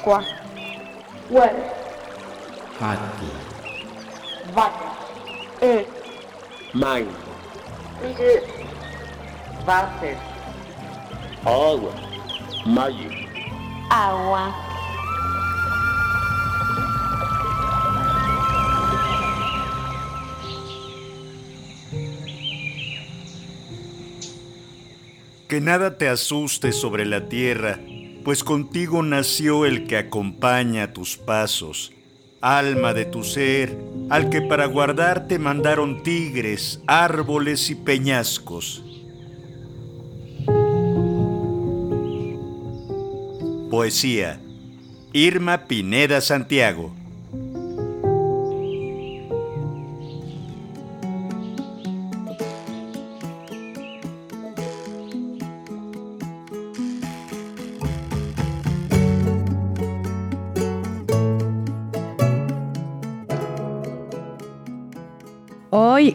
Aqua. Well. Hati. Water. Earth. Mind. Earth. Water. Agua. Magic. Agua. Que nada te asuste sobre la tierra, pues contigo nació el que acompaña tus pasos, alma de tu ser, al que para guardarte mandaron tigres, árboles y peñascos. Poesía. Irma Pineda Santiago.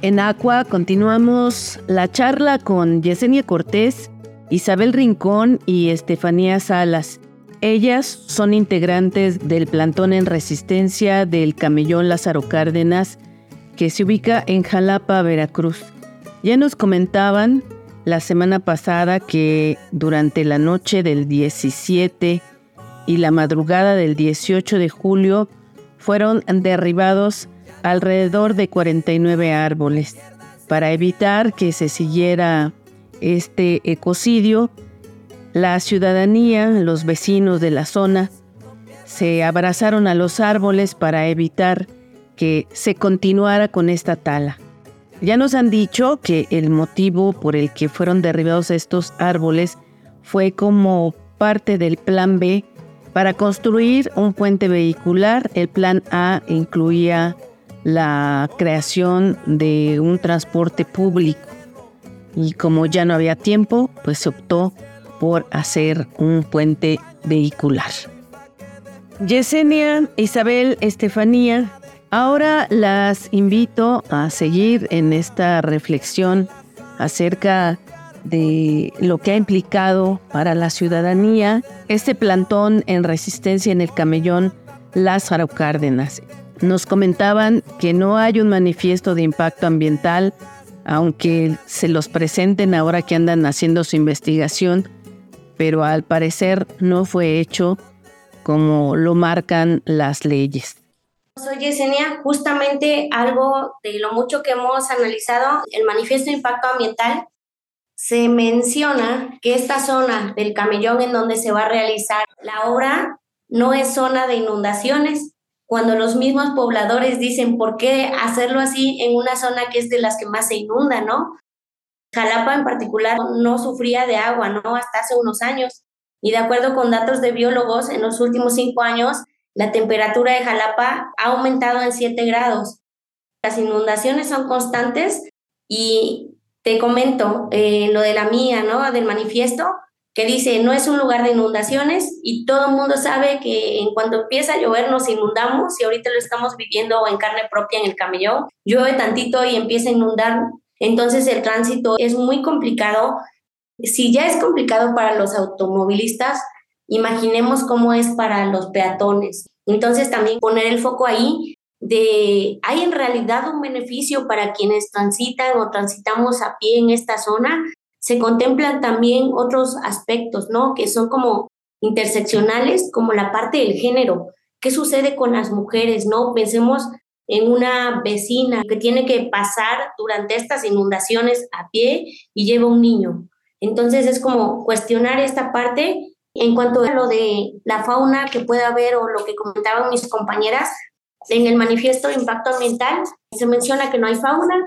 En Aqua continuamos la charla con Yesenia Cortés, Isabel Rincón y Estefanía Salas. Ellas son integrantes del plantón en resistencia del camellón Lázaro Cárdenas, que se ubica en Jalapa, Veracruz. Ya nos comentaban la semana pasada que durante la noche del 17 y la madrugada del 18 de julio fueron derribados alrededor de 49 árboles. Para evitar que se siguiera este ecocidio, la ciudadanía, los vecinos de la zona, se abrazaron a los árboles para evitar que se continuara con esta tala. Ya nos han dicho que el motivo por el que fueron derribados estos árboles fue como parte del plan B para construir un puente vehicular. El plan A incluía la creación de un transporte público. Y como ya no había tiempo, pues se optó por hacer un puente vehicular. Yesenia, Isabel, Estefanía, ahora las invito a seguir en esta reflexión acerca de lo que ha implicado para la ciudadanía este plantón en resistencia en el camellón Lázaro Cárdenas. Nos comentaban que no hay un manifiesto de impacto ambiental, aunque se los presenten ahora que andan haciendo su investigación, pero al parecer no fue hecho como lo marcan las leyes. Soy Yesenia, justamente algo de lo mucho que hemos analizado, el manifiesto de impacto ambiental, se menciona que esta zona del camellón en donde se va a realizar la obra no es zona de inundaciones, cuando los mismos pobladores dicen, ¿por qué hacerlo así en una zona que es de las que más se inunda, no? Jalapa en particular no sufría de agua, ¿no? Hasta hace unos años. Y de acuerdo con datos de biólogos, en los últimos cinco años, la temperatura de Jalapa ha aumentado en 7 grados. Las inundaciones son constantes y te comento eh, lo de la mía, ¿no? Del manifiesto que dice, no es un lugar de inundaciones y todo el mundo sabe que en cuanto empieza a llover nos inundamos y ahorita lo estamos viviendo en carne propia en el camellón. Llueve tantito y empieza a inundar, entonces el tránsito es muy complicado. Si ya es complicado para los automovilistas, imaginemos cómo es para los peatones. Entonces también poner el foco ahí de, ¿hay en realidad un beneficio para quienes transitan o transitamos a pie en esta zona? Se contemplan también otros aspectos, ¿no? Que son como interseccionales, como la parte del género. ¿Qué sucede con las mujeres, no? Pensemos en una vecina que tiene que pasar durante estas inundaciones a pie y lleva un niño. Entonces es como cuestionar esta parte en cuanto a lo de la fauna que puede haber o lo que comentaban mis compañeras, en el manifiesto de impacto ambiental se menciona que no hay fauna,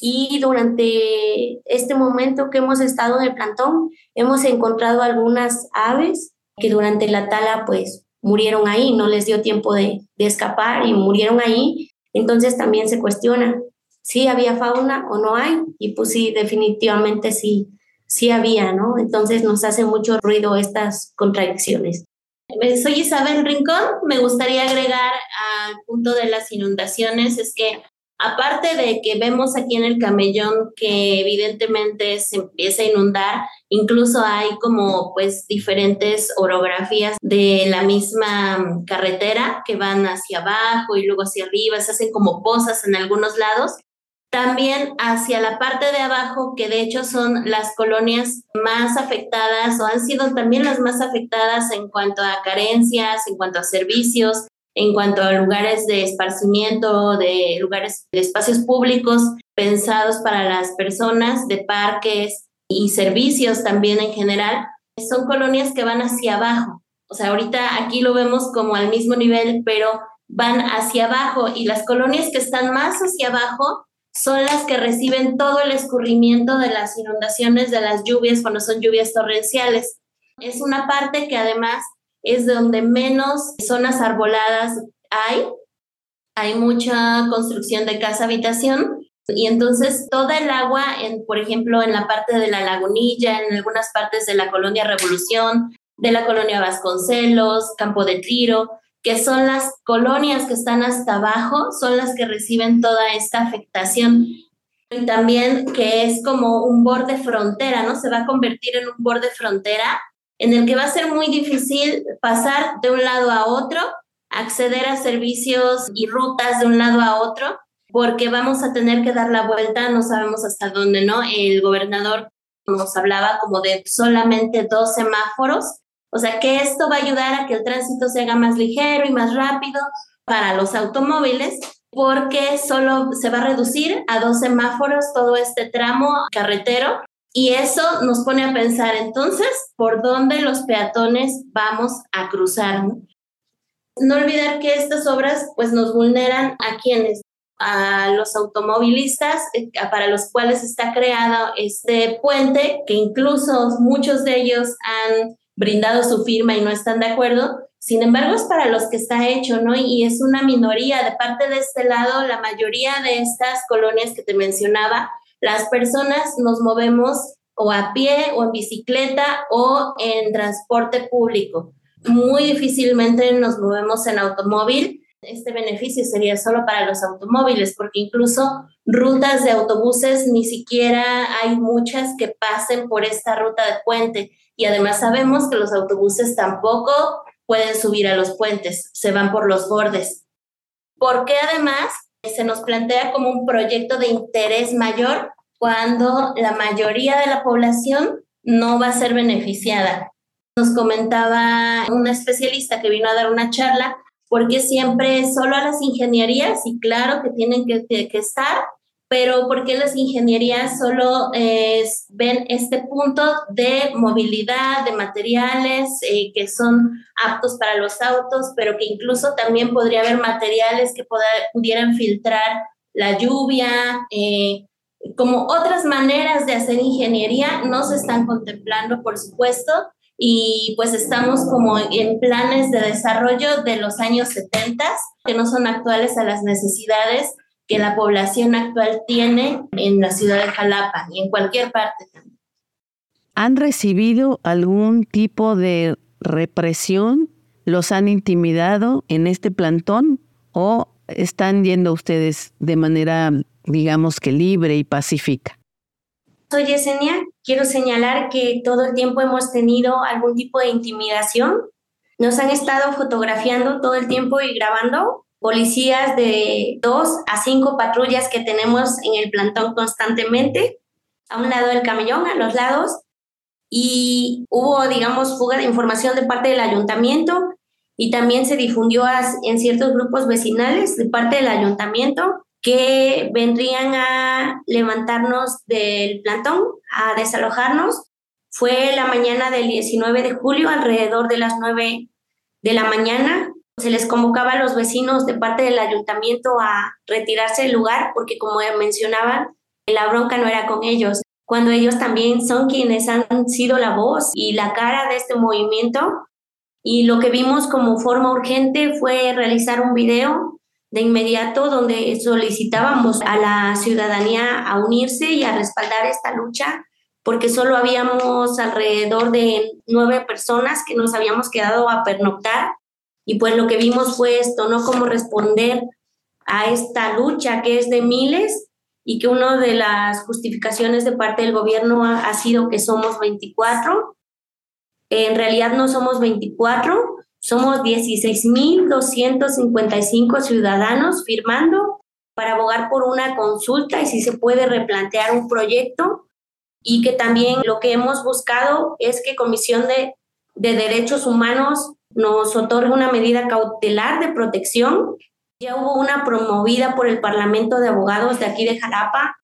y durante este momento que hemos estado el plantón, hemos encontrado algunas aves que durante la tala pues murieron ahí, no les dio tiempo de, de escapar y murieron ahí. Entonces también se cuestiona si había fauna o no hay. Y pues sí, definitivamente sí, sí había, ¿no? Entonces nos hace mucho ruido estas contradicciones. Soy Isabel Rincón. Me gustaría agregar al punto de las inundaciones, es que Aparte de que vemos aquí en el camellón que evidentemente se empieza a inundar, incluso hay como pues diferentes orografías de la misma carretera que van hacia abajo y luego hacia arriba, se hacen como pozas en algunos lados. También hacia la parte de abajo, que de hecho son las colonias más afectadas o han sido también las más afectadas en cuanto a carencias, en cuanto a servicios, en cuanto a lugares de esparcimiento, de lugares de espacios públicos pensados para las personas, de parques y servicios también en general, son colonias que van hacia abajo. O sea, ahorita aquí lo vemos como al mismo nivel, pero van hacia abajo y las colonias que están más hacia abajo son las que reciben todo el escurrimiento de las inundaciones, de las lluvias, cuando son lluvias torrenciales. Es una parte que además es donde menos zonas arboladas hay. Hay mucha construcción de casa-habitación y entonces toda el agua, en, por ejemplo, en la parte de la lagunilla, en algunas partes de la colonia Revolución, de la colonia Vasconcelos, Campo de Tiro, que son las colonias que están hasta abajo, son las que reciben toda esta afectación. Y también que es como un borde frontera, ¿no? Se va a convertir en un borde frontera en el que va a ser muy difícil pasar de un lado a otro, acceder a servicios y rutas de un lado a otro, porque vamos a tener que dar la vuelta, no sabemos hasta dónde, ¿no? El gobernador nos hablaba como de solamente dos semáforos, o sea que esto va a ayudar a que el tránsito se haga más ligero y más rápido para los automóviles, porque solo se va a reducir a dos semáforos todo este tramo carretero y eso nos pone a pensar entonces por dónde los peatones vamos a cruzar. No, olvidar que estas obras pues nos vulneran a quienes, a los automovilistas eh, para los cuales está creado este puente, que incluso muchos de ellos han brindado su firma y no están de acuerdo. Sin embargo, es para los que está hecho, ¿no? Y es una minoría. De parte de este lado, la mayoría de estas colonias que te mencionaba las personas nos movemos o a pie o en bicicleta o en transporte público. Muy difícilmente nos movemos en automóvil. Este beneficio sería solo para los automóviles, porque incluso rutas de autobuses ni siquiera hay muchas que pasen por esta ruta de puente. Y además sabemos que los autobuses tampoco pueden subir a los puentes, se van por los bordes. Porque además se nos plantea como un proyecto de interés mayor cuando la mayoría de la población no va a ser beneficiada. Nos comentaba una especialista que vino a dar una charla, porque siempre solo a las ingenierías, y claro que tienen que, que estar, pero porque las ingenierías solo ven este punto de movilidad, de materiales eh, que son aptos para los autos, pero que incluso también podría haber materiales que pudieran filtrar la lluvia, eh, como otras maneras de hacer ingeniería no se están contemplando, por supuesto, y pues estamos como en planes de desarrollo de los años 70 que no son actuales a las necesidades que la población actual tiene en la ciudad de Jalapa y en cualquier parte. ¿Han recibido algún tipo de represión? ¿Los han intimidado en este plantón o están yendo ustedes de manera digamos que libre y pacífica. Soy Yesenia. Quiero señalar que todo el tiempo hemos tenido algún tipo de intimidación. Nos han estado fotografiando todo el tiempo y grabando policías de dos a cinco patrullas que tenemos en el plantón constantemente, a un lado del camellón, a los lados, y hubo, digamos, fuga de información de parte del ayuntamiento y también se difundió en ciertos grupos vecinales de parte del ayuntamiento que vendrían a levantarnos del plantón, a desalojarnos. Fue la mañana del 19 de julio, alrededor de las 9 de la mañana. Se les convocaba a los vecinos de parte del ayuntamiento a retirarse del lugar porque, como mencionaban, la bronca no era con ellos, cuando ellos también son quienes han sido la voz y la cara de este movimiento. Y lo que vimos como forma urgente fue realizar un video de inmediato donde solicitábamos a la ciudadanía a unirse y a respaldar esta lucha, porque solo habíamos alrededor de nueve personas que nos habíamos quedado a pernoctar y pues lo que vimos fue esto, ¿no? Cómo responder a esta lucha que es de miles y que una de las justificaciones de parte del gobierno ha, sido que somos 24. En realidad no somos 24, somos 16.255 ciudadanos firmando para abogar por una consulta y si se puede replantear un proyecto y que también lo que hemos buscado es que Comisión de, de Derechos Humanos nos otorgue una medida cautelar de protección. Ya hubo una promovida por el Parlamento de Abogados de aquí de Jalapa.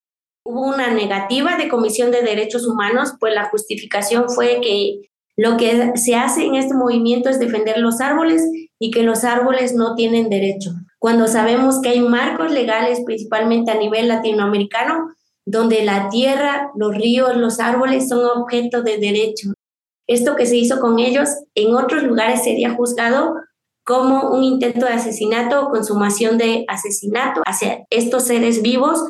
Hubo una negativa de Comisión de Derechos Humanos, pues la justificación fue que lo que se hace en este movimiento es defender los árboles y que los árboles no tienen derecho. Cuando sabemos que hay marcos legales, principalmente a nivel latinoamericano, donde la tierra, los ríos, los árboles son objeto de derecho. Esto que se hizo con ellos en otros lugares sería juzgado como un intento de asesinato o consumación de asesinato hacia estos seres vivos.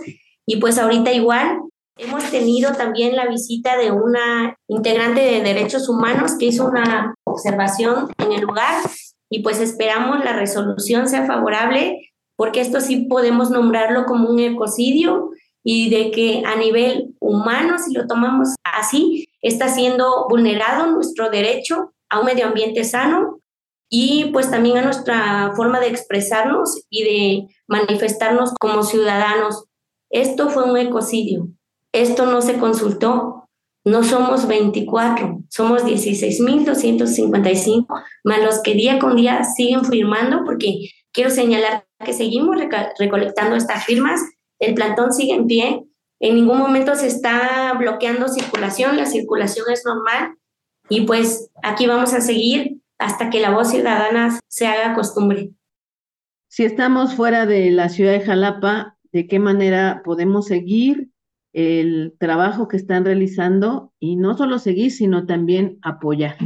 Y pues ahorita igual hemos tenido también la visita de una integrante de derechos humanos que hizo una observación en el lugar y pues esperamos la resolución sea favorable porque esto sí podemos nombrarlo como un ecocidio y de que a nivel humano, si lo tomamos así, está siendo vulnerado nuestro derecho a un medio ambiente sano y pues también a nuestra forma de expresarnos y de manifestarnos como ciudadanos. Esto fue un ecocidio. Esto no se consultó. No somos 24, somos 16.255, más los que día con día siguen firmando, porque quiero señalar que seguimos recolectando estas firmas el plantón sigue en pie, en ningún momento se está bloqueando circulación, la circulación es normal y pues aquí vamos a seguir hasta que la voz ciudadana se haga costumbre. Si estamos fuera de la ciudad de Jalapa, ¿de qué manera podemos seguir el trabajo que están realizando y no solo seguir, sino también apoyar?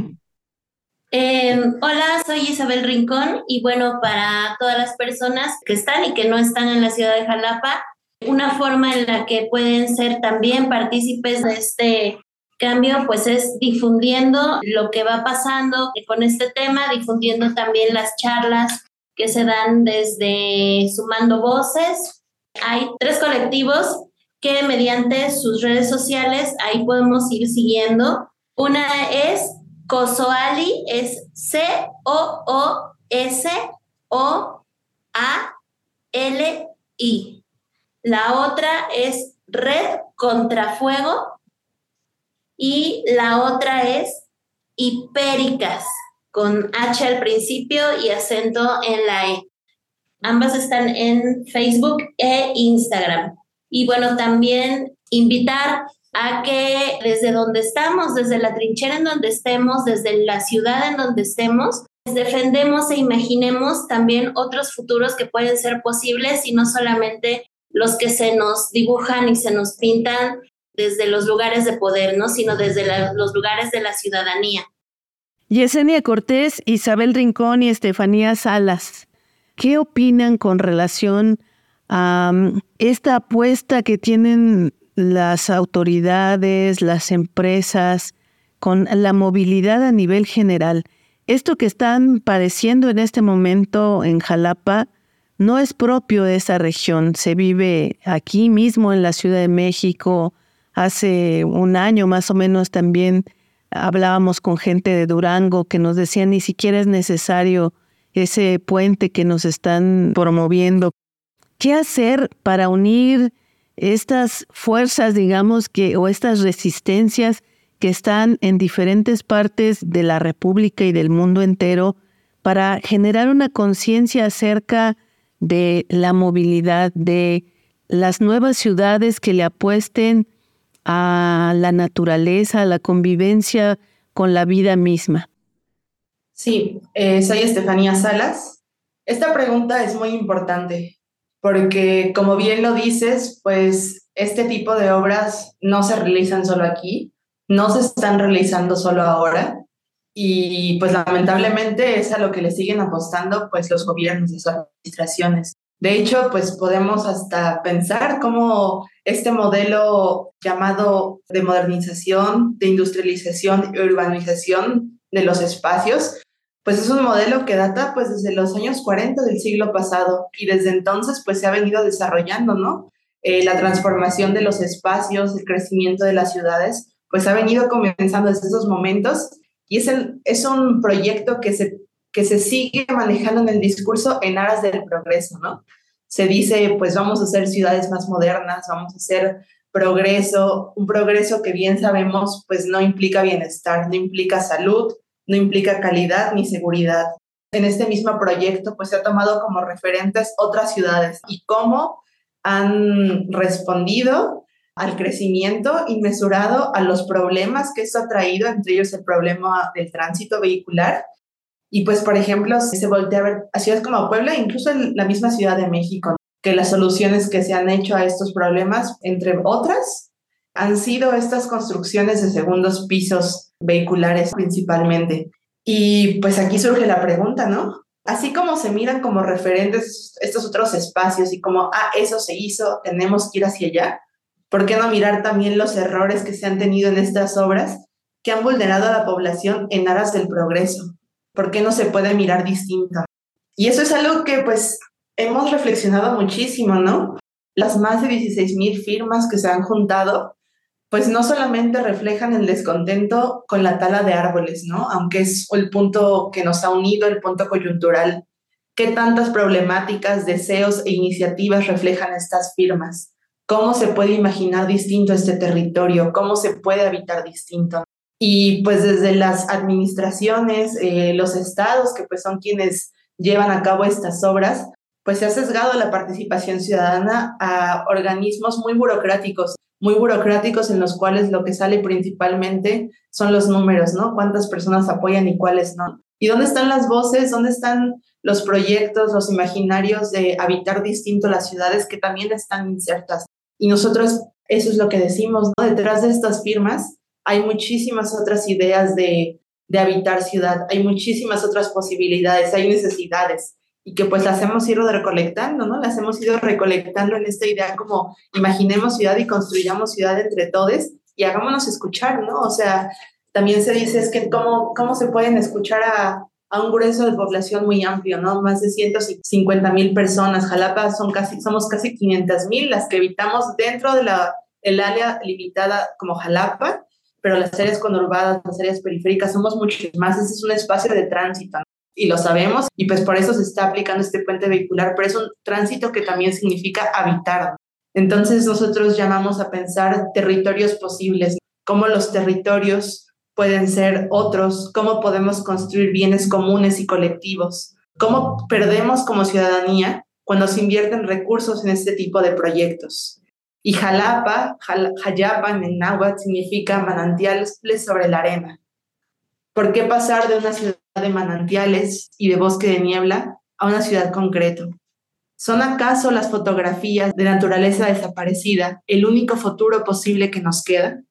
Eh, hola, soy Isabel Rincón y bueno, para todas las personas que están y que no están en la ciudad de Jalapa, una forma en la que pueden ser también partícipes de este cambio, pues es difundiendo lo que va pasando con este tema, difundiendo también las charlas que se dan desde Sumando Voces. Hay tres colectivos que mediante sus redes sociales ahí podemos ir siguiendo. Una es Cosoali, es C-O-O-S-O-A-L-I. La otra es red contra fuego y la otra es hipéricas con H al principio y acento en la E. Ambas están en Facebook e Instagram. Y bueno, también invitar a que desde donde estamos, desde la trinchera en donde estemos, desde la ciudad en donde estemos, defendemos e imaginemos también otros futuros que pueden ser posibles y no solamente los que se nos dibujan y se nos pintan desde los lugares de poder, ¿no? Sino desde los lugares de la ciudadanía. Yesenia Cortés, Isabel Rincón y Estefanía Salas, ¿qué opinan con relación a um, esta apuesta que tienen las autoridades, las empresas, con la movilidad a nivel general? Esto que están padeciendo en este momento en Jalapa, no es propio de esa región, se vive aquí mismo en la Ciudad de México. Hace un año más o menos también hablábamos con gente de Durango que nos decía ni siquiera es necesario ese puente que nos están promoviendo. ¿Qué hacer para unir estas fuerzas, digamos, que, o estas resistencias que están en diferentes partes de la República y del mundo entero para generar una conciencia acerca de la movilidad, de las nuevas ciudades que le apuesten a la naturaleza, a la convivencia con la vida misma. Sí, eh, soy Estefanía Salas. Esta pregunta es muy importante porque, como bien lo dices, pues este tipo de obras no se realizan solo aquí, no se están realizando solo ahora y pues lamentablemente es a lo que le siguen apostando pues los gobiernos y sus administraciones. De hecho, pues podemos hasta pensar cómo este modelo llamado de modernización, de industrialización y urbanización de los espacios, pues es un modelo que data pues desde los años 40 del siglo pasado y desde entonces pues se ha venido desarrollando, ¿no? Eh, la transformación de los espacios, el crecimiento de las ciudades, pues ha venido comenzando desde esos momentos y es, es un proyecto que se, que se sigue manejando en el discurso en aras del progreso, ¿no? Se dice, pues vamos a hacer ciudades más modernas, vamos a hacer progreso, un progreso que bien sabemos, pues no implica bienestar, no implica salud, no implica calidad ni seguridad. En este mismo proyecto, pues se ha tomado como referentes otras ciudades y cómo han respondido al crecimiento inmesurado, a los problemas que esto ha traído, entre ellos el problema del tránsito vehicular. Y pues, por ejemplo, se voltea a ver a ciudades como Puebla, incluso en la misma Ciudad de México, que las soluciones que se han hecho a estos problemas, entre otras, han sido estas construcciones de segundos pisos vehiculares principalmente. Y pues aquí surge la pregunta, ¿no? Así como se miran como referentes estos otros espacios y como, ah, eso se hizo, tenemos que ir hacia allá, ¿por qué no mirar también los errores que se han tenido en estas obras que han vulnerado a la población en aras del progreso? ¿Por qué no se puede mirar distinto? Y eso es algo que pues hemos reflexionado muchísimo, ¿no? Las más de 16 mil firmas que se han juntado, pues no solamente reflejan el descontento con la tala de árboles, ¿no? Aunque es el punto que nos ha unido, el punto coyuntural. ¿Qué tantas problemáticas, deseos e iniciativas reflejan estas firmas? ¿Cómo se puede imaginar distinto este territorio? ¿Cómo se puede habitar distinto? Y pues desde las administraciones, eh, los estados, que pues son quienes llevan a cabo estas obras, pues se ha sesgado la participación ciudadana a organismos muy burocráticos, muy burocráticos en los cuales lo que sale principalmente son los números, ¿no? Cuántas personas apoyan y cuáles no. ¿Y dónde están las voces? ¿Dónde están los proyectos, los imaginarios de habitar distinto las ciudades que también están insertas? Y nosotros, eso es lo que decimos, ¿no? Detrás de estas firmas hay muchísimas otras ideas de, de habitar ciudad, hay muchísimas otras posibilidades, hay necesidades y que pues las hemos ido recolectando, ¿no? Las hemos ido recolectando en esta idea como imaginemos ciudad y construyamos ciudad entre todos y hagámonos escuchar, ¿no? O sea, también se dice es que cómo, cómo se pueden escuchar a, a un grueso de población muy amplio, ¿no? Más de 150 mil personas. Jalapa son casi, somos casi 500 mil las que habitamos dentro de la el área limitada como Jalapa, pero las áreas conurbadas, las áreas periféricas somos muchos más. Ese es un espacio de tránsito, y lo sabemos, y pues por eso se está aplicando este puente vehicular, pero es un tránsito que también significa habitar. Entonces nosotros llamamos a pensar territorios posibles, cómo los territorios pueden ser otros, cómo podemos construir bienes comunes y colectivos, cómo perdemos como ciudadanía cuando se invierten recursos en este tipo de proyectos. Y Jalapa, Jayapan en náhuatl significa manantiales sobre la arena. ¿Por qué pasar de una ciudad de manantiales y de bosque de niebla a una ciudad concreto? ¿Son acaso las fotografías de naturaleza desaparecida el único futuro posible que nos queda?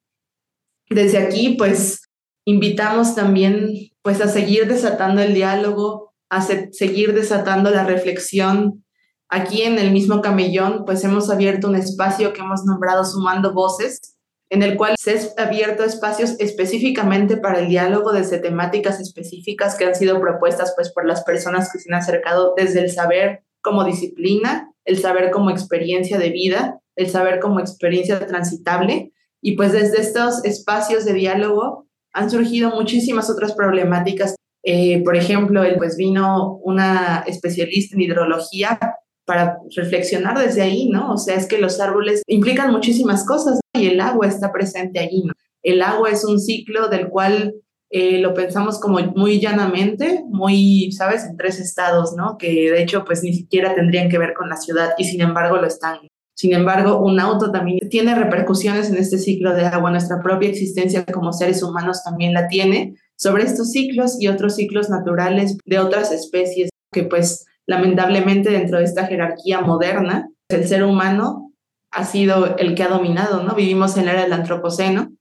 Desde aquí, pues, invitamos también pues a seguir desatando el diálogo, a seguir desatando la reflexión. Aquí en el mismo camellón, pues hemos abierto un espacio que hemos nombrado Sumando Voces, en el cual se ha abierto espacios específicamente para el diálogo desde temáticas específicas que han sido propuestas pues por las personas que se han acercado desde el saber como disciplina, el saber como experiencia de vida, el saber como experiencia transitable y pues desde estos espacios de diálogo han surgido muchísimas otras problemáticas. Eh, por ejemplo, pues vino una especialista en hidrología para reflexionar desde ahí, ¿no? O sea, es que los árboles implican muchísimas cosas y el agua está presente allí, ¿no? El agua es un ciclo del cual eh, lo pensamos como muy llanamente, muy, ¿sabes?, en tres estados, ¿no? Que de hecho, pues ni siquiera tendrían que ver con la ciudad y sin embargo lo están. Sin embargo, un auto también tiene repercusiones en este ciclo de agua. Nuestra propia existencia como seres humanos también la tiene sobre estos ciclos y otros ciclos naturales de otras especies que pues lamentablemente dentro de esta jerarquía moderna, el ser humano ha sido el que ha dominado, ¿no? Vivimos en la era del antropoceno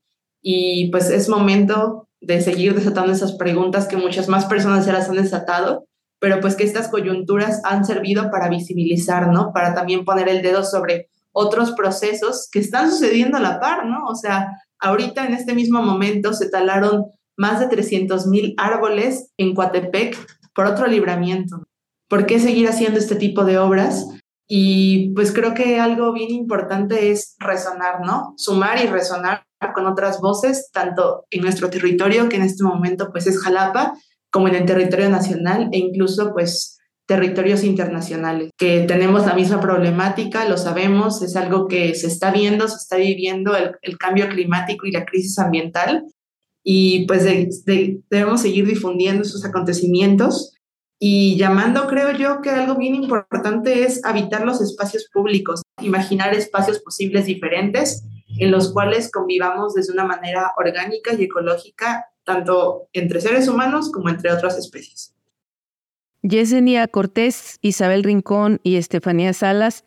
y pues es momento de seguir desatando esas preguntas que muchas más personas se las han desatado, pero pues que estas coyunturas han servido para visibilizar, ¿no? Para también poner el dedo sobre otros procesos que están sucediendo a la par, ¿no? O sea, ahorita en este mismo momento se talaron más de 300 mil árboles en Coatepec por otro libramiento. ¿Por qué seguir haciendo este tipo de obras? Y pues creo que algo bien importante es resonar, ¿no? Sumar y resonar con otras voces, tanto en nuestro territorio, que en este momento pues es Jalapa, como en el territorio nacional e incluso pues territorios internacionales, que tenemos la misma problemática, lo sabemos, es algo que se está viendo, se está viviendo el, el cambio climático y la crisis ambiental, y pues debemos seguir difundiendo esos acontecimientos y llamando, creo yo, que algo bien importante es habitar los espacios públicos, imaginar espacios posibles diferentes en los cuales convivamos desde una manera orgánica y ecológica, tanto entre seres humanos como entre otras especies. Yesenia Cortés, Isabel Rincón y Estefanía Salas,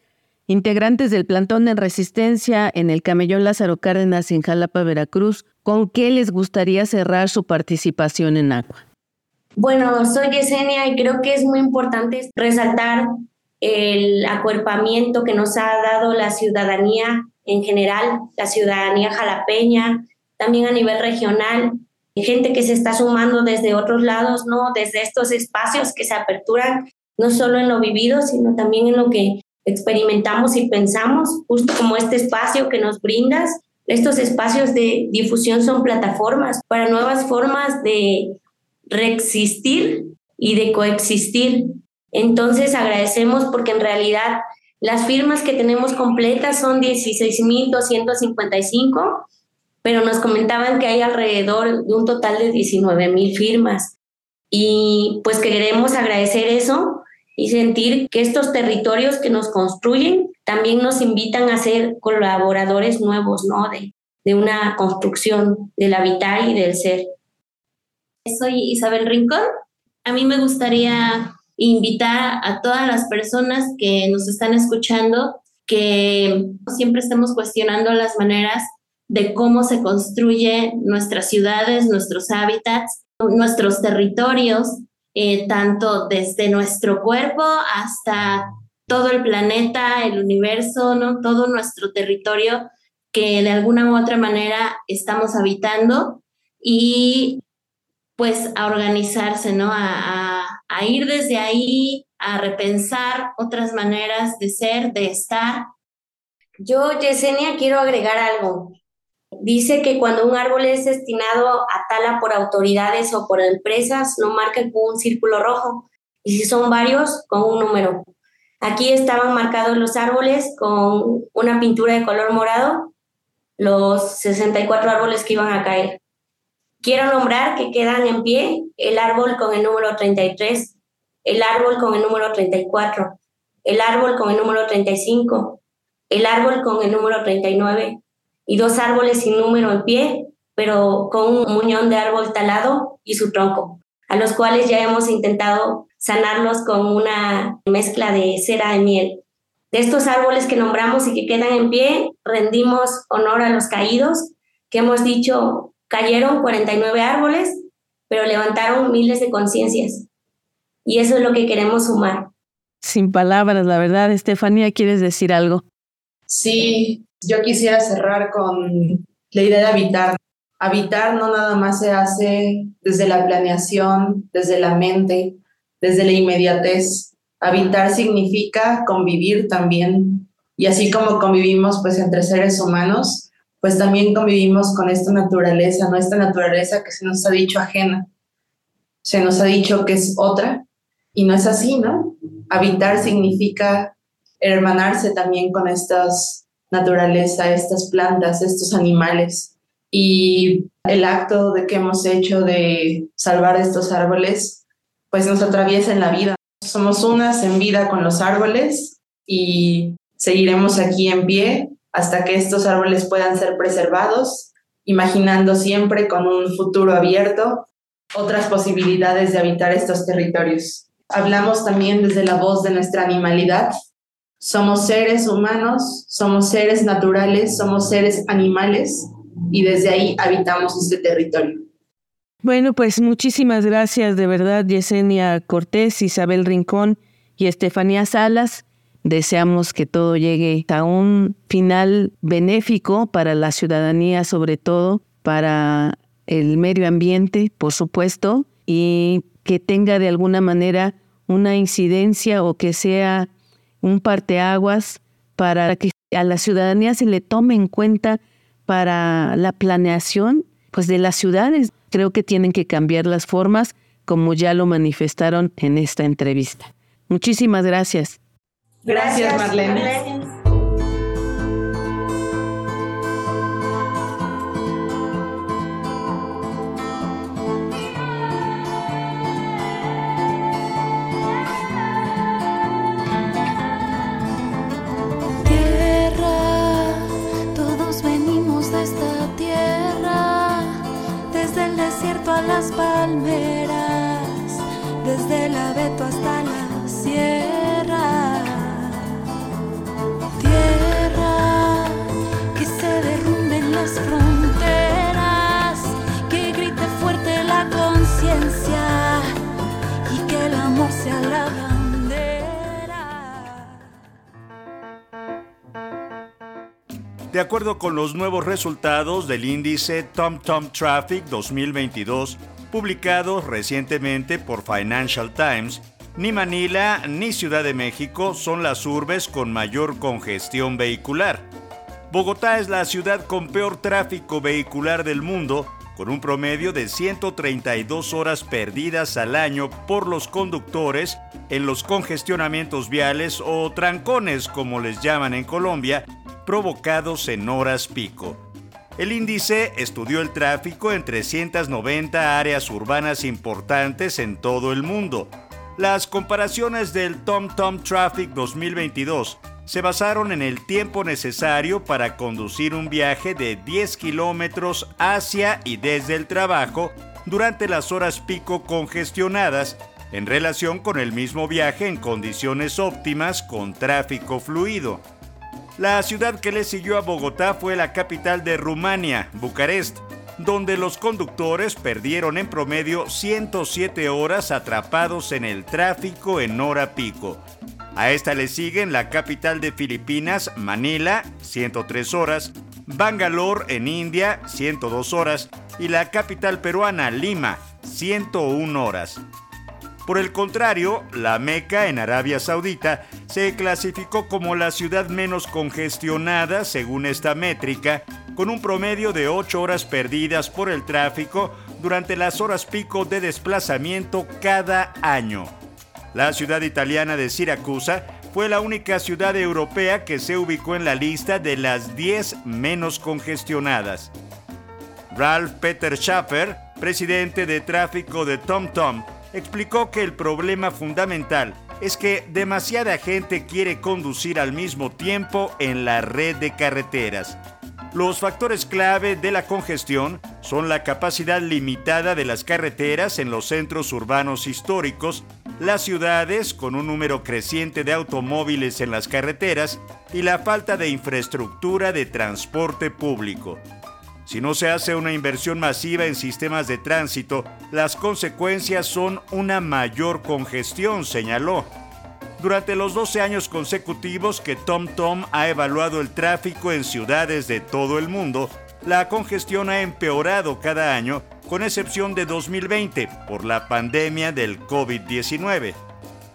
integrantes del plantón de resistencia en el camellón Lázaro Cárdenas en Jalapa, Veracruz, ¿con qué les gustaría cerrar su participación en Agua? Bueno, soy Yesenia y creo que es muy importante resaltar el acuerpamiento que nos ha dado la ciudadanía en general, la ciudadanía jalapeña, también a nivel regional, gente que se está sumando desde otros lados, ¿no? Desde estos espacios que se aperturan, no solo en lo vivido, sino también en lo que experimentamos y pensamos, justo como este espacio que nos brindas. Estos espacios de difusión son plataformas para nuevas formas de reexistir y de coexistir. Entonces agradecemos porque en realidad las firmas que tenemos completas son 16.255, pero nos comentaban que hay alrededor de un total de 19.000 firmas. Y pues queremos agradecer eso y sentir que estos territorios que nos construyen también nos invitan a ser colaboradores nuevos, ¿no? De, de una construcción del habitar y del ser. Soy Isabel Rincón. A mí me gustaría invitar a todas las personas que nos están escuchando que siempre estemos cuestionando las maneras de cómo se construyen nuestras ciudades, nuestros hábitats, nuestros territorios, eh, tanto desde nuestro cuerpo hasta todo el planeta, el universo, ¿no? todo nuestro territorio que de alguna u otra manera estamos habitando y pues a organizarse, ¿no? A, a, ir desde ahí, a repensar otras maneras de ser, de estar. Yo, Yesenia, quiero agregar algo. Dice que cuando un árbol es destinado a tala por autoridades o por empresas, lo marcan con un círculo rojo. Y si son varios, con un número. Aquí estaban marcados los árboles con una pintura de color morado, los 64 árboles que iban a caer. Quiero nombrar que quedan en pie el árbol con el número 33, el árbol con el número 34, el árbol con el número 35, el árbol con el número 39 y dos árboles sin número en pie, pero con un muñón de árbol talado y su tronco, a los cuales ya hemos intentado sanarlos con una mezcla de cera de miel. De estos árboles que nombramos y que quedan en pie, rendimos honor a los caídos, que hemos dicho Cayeron 49 árboles, pero levantaron miles de conciencias. Y eso es lo que queremos sumar. Sin palabras, la verdad, Estefanía, ¿quieres decir algo? Sí, yo quisiera cerrar con la idea de habitar. Habitar no nada más se hace desde la planeación, desde la mente, desde la inmediatez. Habitar significa convivir también. Y así como convivimos pues entre seres humanos, pues también convivimos con esta naturaleza, nuestra naturaleza que se nos ha dicho ajena, se nos ha dicho que es otra, y no es así, ¿no? Habitar significa hermanarse también con estas naturaleza, estas plantas, estos animales. Y el acto de que hemos hecho de salvar estos árboles, pues nos atraviesa en la vida. Somos unas en vida con los árboles y seguiremos aquí en pie hasta que estos árboles puedan ser preservados, imaginando siempre con un futuro abierto otras posibilidades de habitar estos territorios. Hablamos también desde la voz de nuestra animalidad. Somos seres humanos, somos seres naturales, somos seres animales y desde ahí habitamos este territorio. Bueno, pues muchísimas gracias de verdad, Yesenia Cortés, Isabel Rincón y Estefanía Salas. Deseamos que todo llegue a un final benéfico para la ciudadanía, sobre todo para el medio ambiente, por supuesto, y que tenga de alguna manera una incidencia o que sea un parteaguas para que a la ciudadanía se le tome en cuenta para la planeación pues de las ciudades. Creo que tienen que cambiar las formas como ya lo manifestaron en esta entrevista. Muchísimas gracias. Gracias, Marlene. Las palmeras, desde el abeto hasta la sierra. Tierra que se derrumben las fronteras, que grite fuerte la conciencia y que el amor sea la De acuerdo con los nuevos resultados del índice TomTom Traffic 2022, publicados recientemente por Financial Times, ni Manila ni Ciudad de México son las urbes con mayor congestión vehicular. Bogotá es la ciudad con peor tráfico vehicular del mundo, con un promedio de 132 horas perdidas al año por los conductores en los congestionamientos viales o trancones, como les llaman en Colombia, provocados en horas pico. El índice estudió el tráfico en 390 áreas urbanas importantes en todo el mundo. Las comparaciones del TomTom Traffic 2022 se basaron en el tiempo necesario para conducir un viaje de 10 kilómetros hacia y desde el trabajo durante las horas pico congestionadas en relación con el mismo viaje en condiciones óptimas con tráfico fluido. La ciudad que le siguió a Bogotá fue la capital de Rumania, Bucarest, donde los conductores perdieron en promedio 107 horas atrapados en el tráfico en hora pico. A esta le siguen la capital de Filipinas, Manila, 103 horas, Bangalore en India, 102 horas, y la capital peruana, Lima, 101 horas. Por el contrario, la Meca en Arabia Saudita se clasificó como la ciudad menos congestionada según esta métrica, con un promedio de 8 horas perdidas por el tráfico durante las horas pico de desplazamiento cada año. La ciudad italiana de Siracusa fue la única ciudad europea que se ubicó en la lista de las 10 menos congestionadas. Ralph Peter Schaffer, presidente de tráfico de TomTom, explicó que el problema fundamental es que demasiada gente quiere conducir al mismo tiempo en la red de carreteras. Los factores clave de la congestión son la capacidad limitada de las carreteras en los centros urbanos históricos, las ciudades con un número creciente de automóviles en las carreteras y la falta de infraestructura de transporte público. Si no se hace una inversión masiva en sistemas de tránsito, las consecuencias son una mayor congestión, señaló. Durante los 12 años consecutivos que TomTom ha evaluado el tráfico en ciudades de todo el mundo, la congestión ha empeorado cada año, con excepción de 2020 por la pandemia del COVID-19.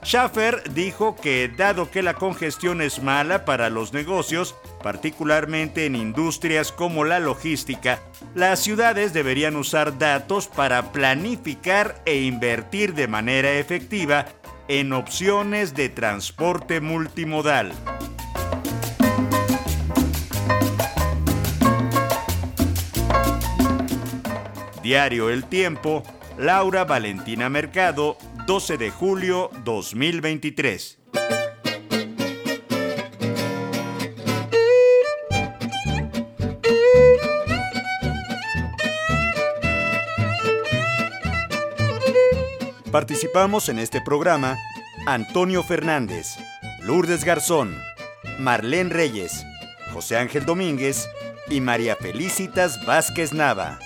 Schaffer dijo que dado que la congestión es mala para los negocios, particularmente en industrias como la logística, las ciudades deberían usar datos para planificar e invertir de manera efectiva en opciones de transporte multimodal. Diario El Tiempo, Laura Valentina Mercado, 12 de julio 2023. Participamos en este programa Antonio Fernández, Lourdes Garzón, Marlene Reyes, José Ángel Domínguez y María Felicitas Vázquez Nava.